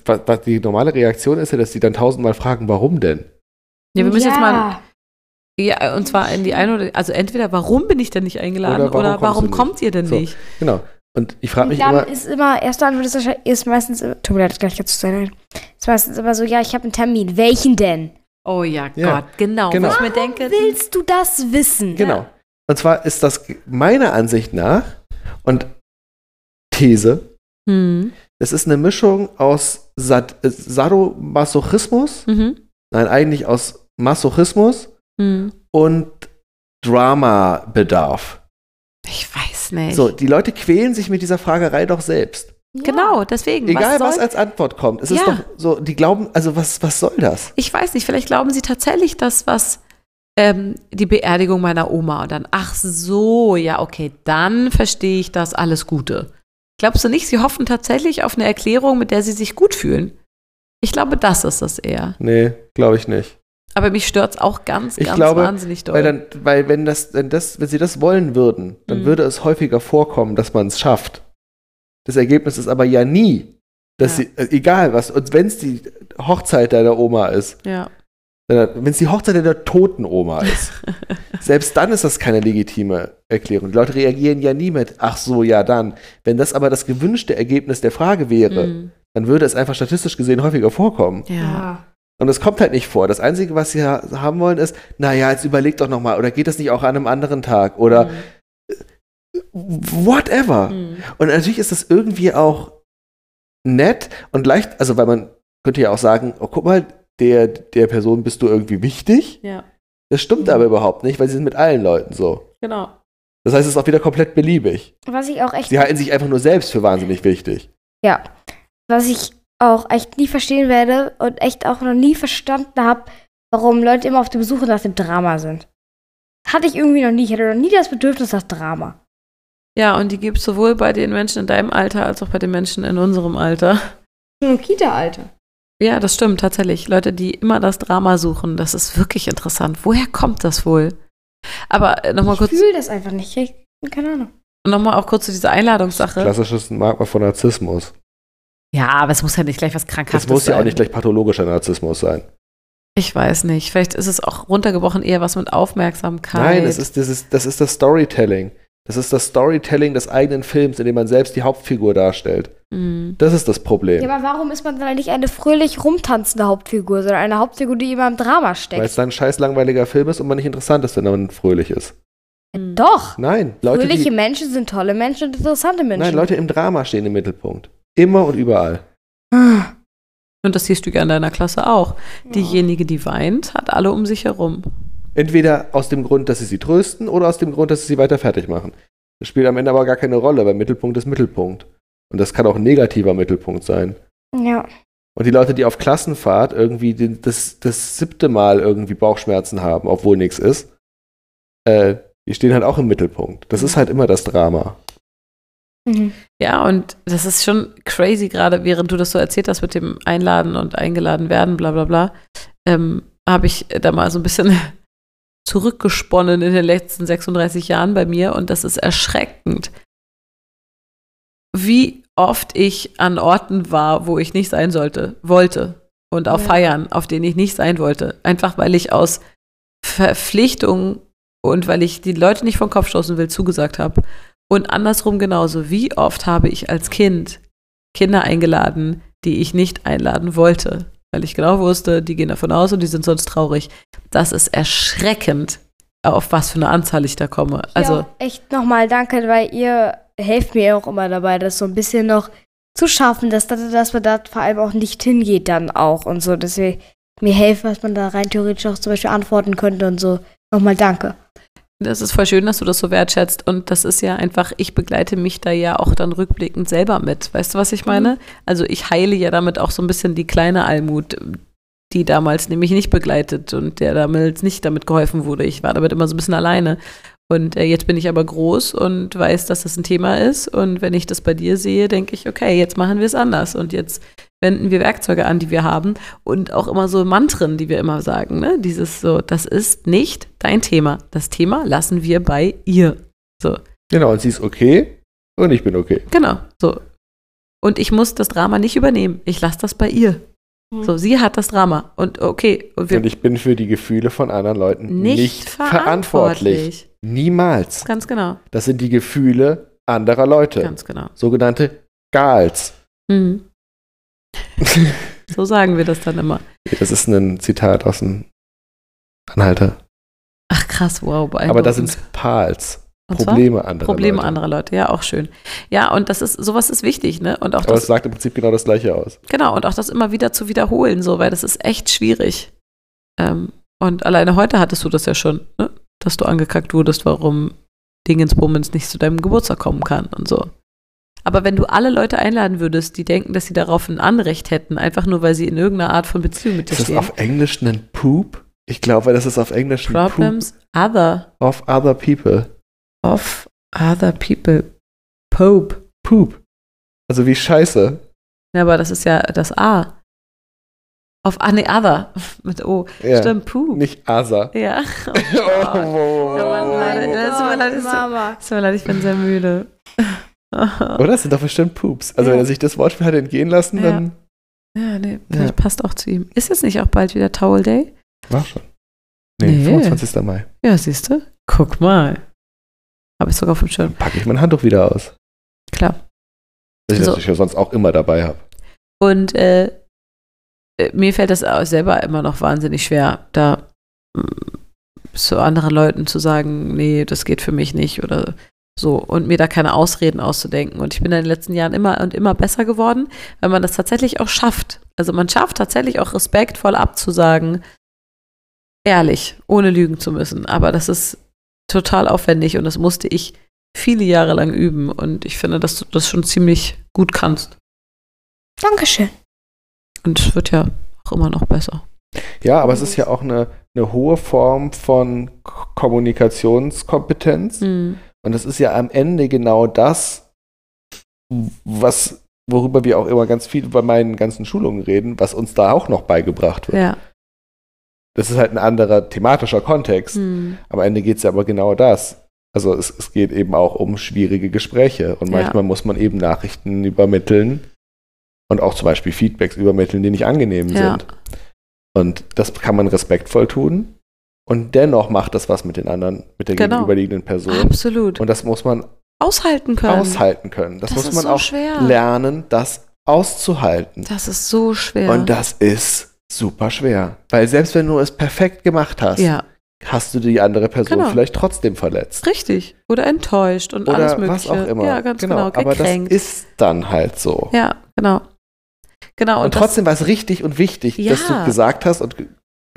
die normale Reaktion ist ja, dass sie dann tausendmal fragen, warum denn? ja, wir müssen jetzt mal Ja, und zwar in die eine oder also entweder warum bin ich denn nicht eingeladen Oder oder warum warum, du nicht? kommt ihr denn So. nicht? Genau. Und ich frage mich dann immer, ist immer, erste Antwort ist, wahrscheinlich- ist meistens, tut mir leid, gleich jetzt zu sein. Ist meistens immer so, ja, ich habe einen Termin. Welchen denn? Oh ja, Ja, Gott, genau. genau. Wo ich mir denke, Willst du das wissen? genau. Und zwar ist das meiner Ansicht nach und These, hm, es ist eine Mischung aus Sad äh, Sadomasochismus, mhm, nein, eigentlich aus Masochismus hm. und Drama-Bedarf. Ich weiß nicht. So, die Leute quälen sich mit dieser Fragerei doch selbst. Genau, deswegen. Egal, was, soll- als Antwort kommt. Es ist Ja. doch so, die glauben, also was, was soll das? ich weiß nicht, vielleicht glauben sie tatsächlich das, was ähm, die Beerdigung meiner Oma und dann, ach so, ja, okay, dann verstehe ich das, alles Gute. Glaubst du nicht, sie hoffen tatsächlich auf eine Erklärung, mit der sie sich gut fühlen? Ich glaube, das ist es eher. Nee, glaube ich nicht. Aber mich stört es auch ganz, Ich ganz glaube, wahnsinnig doll. Weil, dann, weil wenn, das, wenn, das, wenn sie das wollen würden, dann Mhm. würde es häufiger vorkommen, dass man es schafft. Das Ergebnis ist aber ja nie, dass Ja. sie, äh, egal was, und wenn es die Hochzeit deiner Oma ist, ja. wenn es die Hochzeit deiner toten Oma ist, selbst dann ist das keine legitime Erklärung. Die Leute reagieren ja nie mit, ach so, ja dann. Wenn das aber das gewünschte Ergebnis der Frage wäre, Mm, dann würde es einfach statistisch gesehen häufiger vorkommen. ja. Und es kommt halt nicht vor. Das Einzige, was sie ha haben wollen, ist, naja, jetzt überleg doch nochmal, oder geht das nicht auch an einem anderen Tag? Oder Mm. whatever. Hm. Und natürlich ist das irgendwie auch nett und leicht, also weil man könnte ja auch sagen, oh guck mal, der, der Person bist du irgendwie wichtig. Ja, Das stimmt aber überhaupt nicht, weil sie sind mit allen Leuten so. genau. Das heißt, es ist auch wieder komplett beliebig. Was ich auch echt, Sie halten sich einfach nur selbst für wahnsinnig wichtig. ja, was ich auch echt nie verstehen werde und echt auch noch nie verstanden habe, warum Leute immer auf der Besuche nach dem Drama sind. Hatte ich irgendwie noch nie. Ich hatte noch nie das Bedürfnis nach Drama. Ja, und die gibt es sowohl bei den Menschen in deinem Alter als auch bei den Menschen in unserem Alter. Schon im Kita-Alter. Ja, das stimmt tatsächlich. Leute, die immer das Drama suchen, das ist wirklich interessant. Woher kommt das wohl? Aber äh, nochmal Ich kurz, fühle das einfach nicht. Ich, keine Ahnung. nochmal auch kurz zu dieser Einladungssache. Klassisches Merkmal von Narzissmus. Ja, aber es muss ja nicht gleich was Krankhaftes muss ja sein. auch nicht gleich pathologischer Narzissmus sein. Ich weiß nicht. Vielleicht ist es auch runtergebrochen eher was mit Aufmerksamkeit. Nein, das ist, das, ist, das ist das Storytelling. Das ist das Storytelling des eigenen Films, in dem man selbst die Hauptfigur darstellt. Mhm. Das ist das Problem. Ja, aber warum ist man dann nicht eine fröhlich rumtanzende Hauptfigur, sondern eine Hauptfigur, die immer im Drama Weil steckt? es dann ein scheiß langweiliger Film ist und man nicht interessant ist, wenn man fröhlich ist. Mhm. Doch. Nein, Leute, Fröhliche die, Menschen sind tolle Menschen und interessante Menschen. nein, Leute im Drama stehen im Mittelpunkt. Immer und überall. Und das siehst du ja in deiner Klasse auch. Diejenige, die weint, hat alle um sich herum. Entweder aus dem Grund, dass sie sie trösten oder aus dem Grund, dass sie sie weiter fertig machen. Das spielt am Ende aber gar keine Rolle, weil Mittelpunkt ist Mittelpunkt. Und das kann auch ein negativer Mittelpunkt sein. Ja. Und die Leute, die auf Klassenfahrt irgendwie den, das, das siebte Mal irgendwie Bauchschmerzen haben, obwohl nichts ist, äh, die stehen halt auch im Mittelpunkt. Das ist halt immer das Drama. Mhm. Ja, und das ist schon crazy, gerade während du das so erzählt hast mit dem Einladen und eingeladen werden, bla bla bla, ähm, habe ich da mal so ein bisschen zurückgesponnen in den letzten 36 Jahren bei mir und das ist erschreckend, wie oft ich an Orten war, wo ich nicht sein sollte, wollte und auf Ja. Feiern, auf denen ich nicht sein wollte. Einfach weil ich aus Verpflichtung und weil ich die Leute nicht vom Kopf stoßen will, zugesagt habe. Und andersrum genauso. Wie oft habe ich als Kind Kinder eingeladen, die ich nicht einladen wollte? Weil ich genau wusste, die gehen davon aus und die sind sonst traurig. Das ist erschreckend, auf was für eine Anzahl ich da komme. Also, ja, echt nochmal danke, weil ihr helft mir auch immer dabei, das so ein bisschen noch zu schaffen, dass, dass, dass man da vor allem auch nicht hingeht dann auch und so. Deswegen mir helfen, was man da rein theoretisch auch zum Beispiel antworten könnte und so. Nochmal danke. Das ist voll schön, dass du das so wertschätzt. Und das ist ja einfach, ich begleite mich da ja auch dann rückblickend selber mit. Weißt du, was ich meine? Also ich heile ja damit auch so ein bisschen die kleine Almut, die damals nämlich nicht begleitet und der damals nicht damit geholfen wurde. Ich war damit immer so ein bisschen alleine. Und äh, jetzt bin ich aber groß und weiß, dass das ein Thema ist. Und wenn ich das bei dir sehe, denke ich, okay, jetzt machen wir es anders. Und jetzt wenden wir Werkzeuge an, die wir haben. Und auch immer so Mantren, die wir immer sagen. Ne? Dieses so, das ist nicht dein Thema. Das Thema lassen wir bei ihr. So, Genau, und sie ist okay und ich bin okay. genau. So. Und ich muss das Drama nicht übernehmen. Ich lasse das bei ihr. So, sie hat das Drama. Und okay, und wir Und ich bin für die Gefühle von anderen Leuten nicht, nicht, verantwortlich. verantwortlich. Niemals. Ganz genau. Das sind die Gefühle anderer Leute. Ganz genau. Sogenannte Gals. Mhm. So sagen wir das dann immer. Das ist ein Zitat aus dem Anhalter. Ach krass, wow. Aber das beeindruckend. sind Pals. Probleme anderer Probleme Leute. anderer Leute, ja, auch schön. Ja, und das ist, sowas ist wichtig, ne? Und auch Aber es das, sagt im Prinzip genau das Gleiche aus. genau, und auch das immer wieder zu wiederholen, so, weil das ist echt schwierig. Ähm, und alleine heute hattest du das ja schon, ne? Dass du angekackt wurdest, warum Dingensbummens nicht zu deinem Geburtstag kommen kann und so. Aber wenn du alle Leute einladen würdest, die denken, dass sie darauf ein Anrecht hätten, einfach nur weil sie in irgendeiner Art von Beziehung mit dir Ist das stehen. auf Englisch ein Poop? Ich glaube, das ist auf Englisch ein Problems other Poop of other people. of other people. Pope. Poop. Also wie Scheiße. Ja, aber das ist ja das A. Auf ah, nee, other mit O. Ja. Stimmt, Poop. Nicht Asa. Ja. Oh, Oh, oh, oh. leider. Das tut mir leid, das tut- Mama. Es tut mir leid, ich bin sehr müde. Oder? Das sind doch bestimmt Poops. Also Ja. wenn er sich das Wortspiel hat entgehen lassen, Ja. dann ja, nee, vielleicht passt auch zu ihm. Ist jetzt nicht auch bald wieder Towel Day? war schon. Nee, Nee. 25. Mai. Ja, siehst du? Guck mal. Habe ich sogar auf dem Schirm. Packe ich mein Handtuch wieder aus. Klar. Das ich So. natürlich ja sonst auch immer dabei habe. Und äh, äh, mir fällt das auch selber immer noch wahnsinnig schwer, da mm, zu anderen Leuten zu sagen, nee, das geht für mich nicht oder So, und mir da keine Ausreden auszudenken. Und ich bin in den letzten Jahren immer und immer besser geworden, weil man das tatsächlich auch schafft. Also man schafft tatsächlich auch respektvoll abzusagen, ehrlich, ohne lügen zu müssen. Aber das ist total aufwendig und das musste ich viele Jahre lang üben. Und ich finde, dass du das schon ziemlich gut kannst. Dankeschön. Und es wird ja auch immer noch besser. Ja, aber es ist ja auch eine, eine hohe Form von Kommunikationskompetenz. Mhm. Und das ist ja am Ende genau das, was, worüber wir auch immer ganz viel bei meinen ganzen Schulungen reden, was uns da auch noch beigebracht wird. Ja. Das ist halt ein anderer thematischer Kontext. Mhm. Am Ende geht es ja aber genau das. Also es, es geht eben auch um schwierige Gespräche. Und Ja. manchmal muss man eben Nachrichten übermitteln und auch zum Beispiel Feedbacks übermitteln, die nicht angenehm Ja. sind. Und das kann man respektvoll tun. Und dennoch macht das was mit den anderen, mit der Genau. gegenüberliegenden Person. Absolut. Und das muss man Aushalten können. aushalten können. Das, Das muss man so auch schwer. lernen, das auszuhalten. Das ist so schwer. Und das ist super schwer. Weil selbst wenn du es perfekt gemacht hast, ja, hast du die andere Person Genau. vielleicht trotzdem verletzt. richtig. Oder enttäuscht und alles Oder was Mögliche. auch immer. Ja, ganz genau. Aber das ist dann halt so. ja, genau. Genau. und, Und, trotzdem war es richtig und wichtig, dass du Ja. gesagt hast und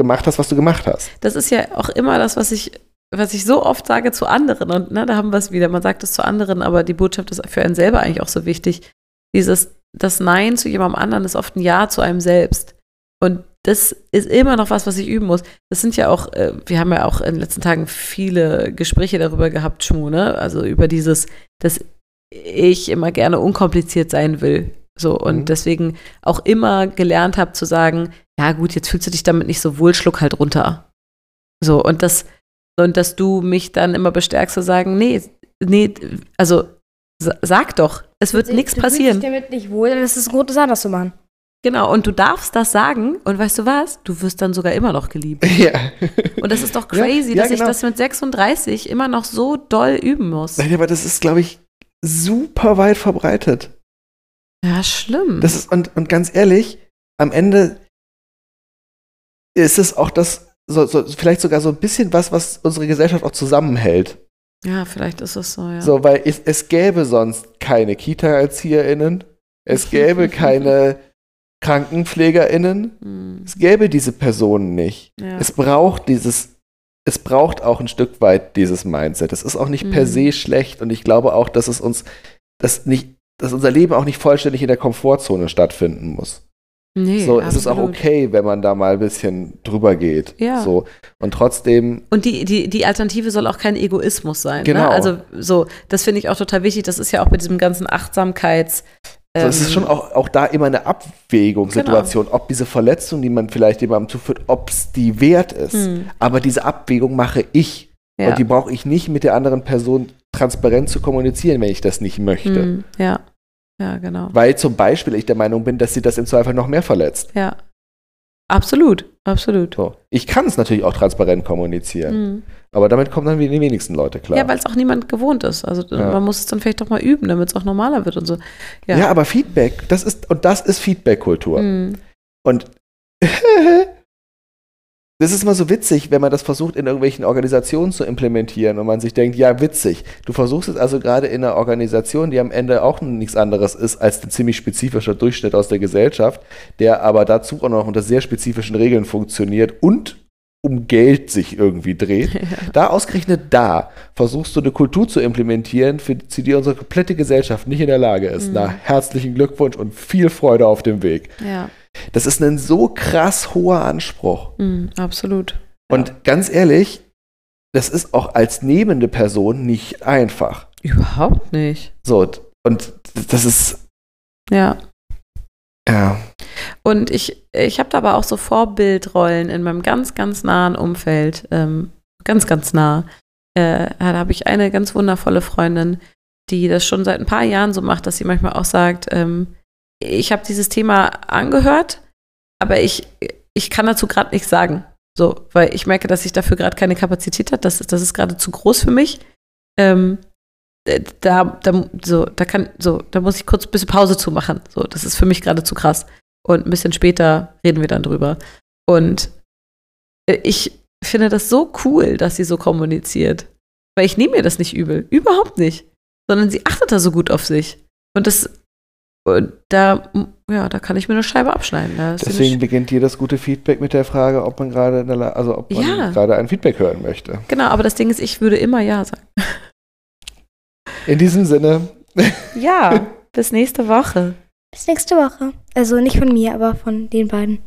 gemacht hast, was du gemacht hast. das, ist ja auch immer das, was ich, was ich so oft sage zu anderen. Und ne, da haben wir es wieder. Man sagt es zu anderen, aber die Botschaft ist für einen selber eigentlich auch so wichtig. Dieses, das Nein zu jemandem anderen ist oft ein Ja zu einem selbst. Und das ist immer noch was, was ich üben muss. Das sind ja auch, äh, wir haben ja auch in den letzten Tagen viele Gespräche darüber gehabt, Schmu, ne? Also über dieses, dass ich immer gerne unkompliziert sein will. So, und Mhm. deswegen auch immer gelernt habe zu sagen, ja gut, jetzt fühlst du dich damit nicht so wohl, schluck halt runter. So, und das, und dass du mich dann immer bestärkst zu sagen, nee, nee, also sa- sag doch, es wird nichts Du fühlst passieren. dich damit nicht wohl, dann ist es ein Grund, das anders zu machen. Genau, und du darfst das sagen und weißt du was? Du wirst dann sogar immer noch geliebt. Ja. Und das ist doch Ja, crazy, ja, dass genau. ich das mit 36 immer noch so doll üben muss. Nein, aber das ist, glaube ich, super weit verbreitet. Ja, schlimm. Das ist, und, und ganz ehrlich, am Ende ist es auch das, so, so, vielleicht sogar so ein bisschen was, was unsere Gesellschaft auch zusammenhält. ja, vielleicht ist es so, ja. So, weil es, es gäbe sonst keine Kita-ErzieherInnen, es gäbe keine KrankenpflegerInnen, Hm, es gäbe diese Personen nicht. ja. Es braucht dieses, es braucht auch ein Stück weit dieses Mindset. Es ist auch nicht per Mhm. se schlecht und ich glaube auch, dass es uns, dass nicht, dass unser Leben auch nicht vollständig in der Komfortzone stattfinden muss. nee, so, es ist auch okay, wenn man da mal ein bisschen drüber geht. Ja. So. Und trotzdem, Und die, die, die Alternative soll auch kein Egoismus sein. Genau. Ne? Also so, das finde ich auch total wichtig. Das ist ja auch bei diesem ganzen Achtsamkeits. so, es ist ähm, schon auch, auch da immer eine Abwägungssituation, ob diese Verletzung, die man vielleicht jemandem zuführt, ob es die wert ist. hm, Aber diese Abwägung mache ich. ja. Und die brauche ich nicht mit der anderen Person transparent zu kommunizieren, wenn ich das nicht möchte. hm, ja. Ja, genau. Weil zum Beispiel ich der Meinung bin, dass sie das im Zweifel noch mehr verletzt. Ja. Absolut, absolut. So. Ich kann es natürlich auch transparent kommunizieren, Hm. aber damit kommen dann die wenigsten Leute klar. Ja, weil es auch niemand gewohnt ist. Also Ja. man muss es dann vielleicht doch mal üben, damit es auch normaler wird und so. ja. Ja. aber Feedback, das ist, und das ist Feedback-Kultur. Hm. Und das ist immer so witzig, wenn man das versucht, in irgendwelchen Organisationen zu implementieren und man sich denkt, ja, witzig. Du versuchst es also gerade in einer Organisation, die am Ende auch nichts anderes ist als ein ziemlich spezifischer Durchschnitt aus der Gesellschaft, der aber dazu auch noch unter sehr spezifischen Regeln funktioniert und um Geld sich irgendwie dreht. Da ausgerechnet da versuchst du eine Kultur zu implementieren, für die die unsere komplette Gesellschaft nicht in der Lage ist. Mhm. Na, herzlichen Glückwunsch und viel Freude auf dem Weg. Ja, Das ist ein so krass hoher Anspruch. hm, absolut. Und ganz ehrlich, das ist auch als nehmende Person nicht einfach. Überhaupt nicht. So, und das ist, Ja. ja, Und ich, ich habe da aber auch so Vorbildrollen in meinem ganz, ganz nahen Umfeld. Ähm, ganz, ganz nah. Äh, da habe ich eine ganz wundervolle Freundin, die das schon seit ein paar Jahren so macht, dass sie manchmal auch sagt, ähm, ich habe dieses Thema angehört, aber ich, ich kann dazu gerade nichts sagen. So, weil ich merke, dass ich dafür gerade keine Kapazität habe. Das, ist- das ist gerade zu groß für mich. Ähm, äh, da, da, so, da kann, so, da muss ich kurz ein bisschen Pause zu machen. So, das ist für mich gerade zu krass. Und ein bisschen später reden wir dann drüber. Und äh, ich finde das so cool, dass sie so kommuniziert. Weil ich nehme mir das nicht übel. Überhaupt nicht. sondern sie achtet da so gut auf sich. Und das, da, ja, da kann ich mir eine Scheibe abschneiden. Sie Deswegen beginnt jedes gute Feedback mit der Frage, ob man gerade also ob man Ja. gerade ein Feedback hören möchte. Genau, aber das Ding ist, ich würde immer Ja sagen. In diesem Sinne, Ja, bis nächste Woche. Bis nächste Woche. Also nicht von mir, aber von den beiden.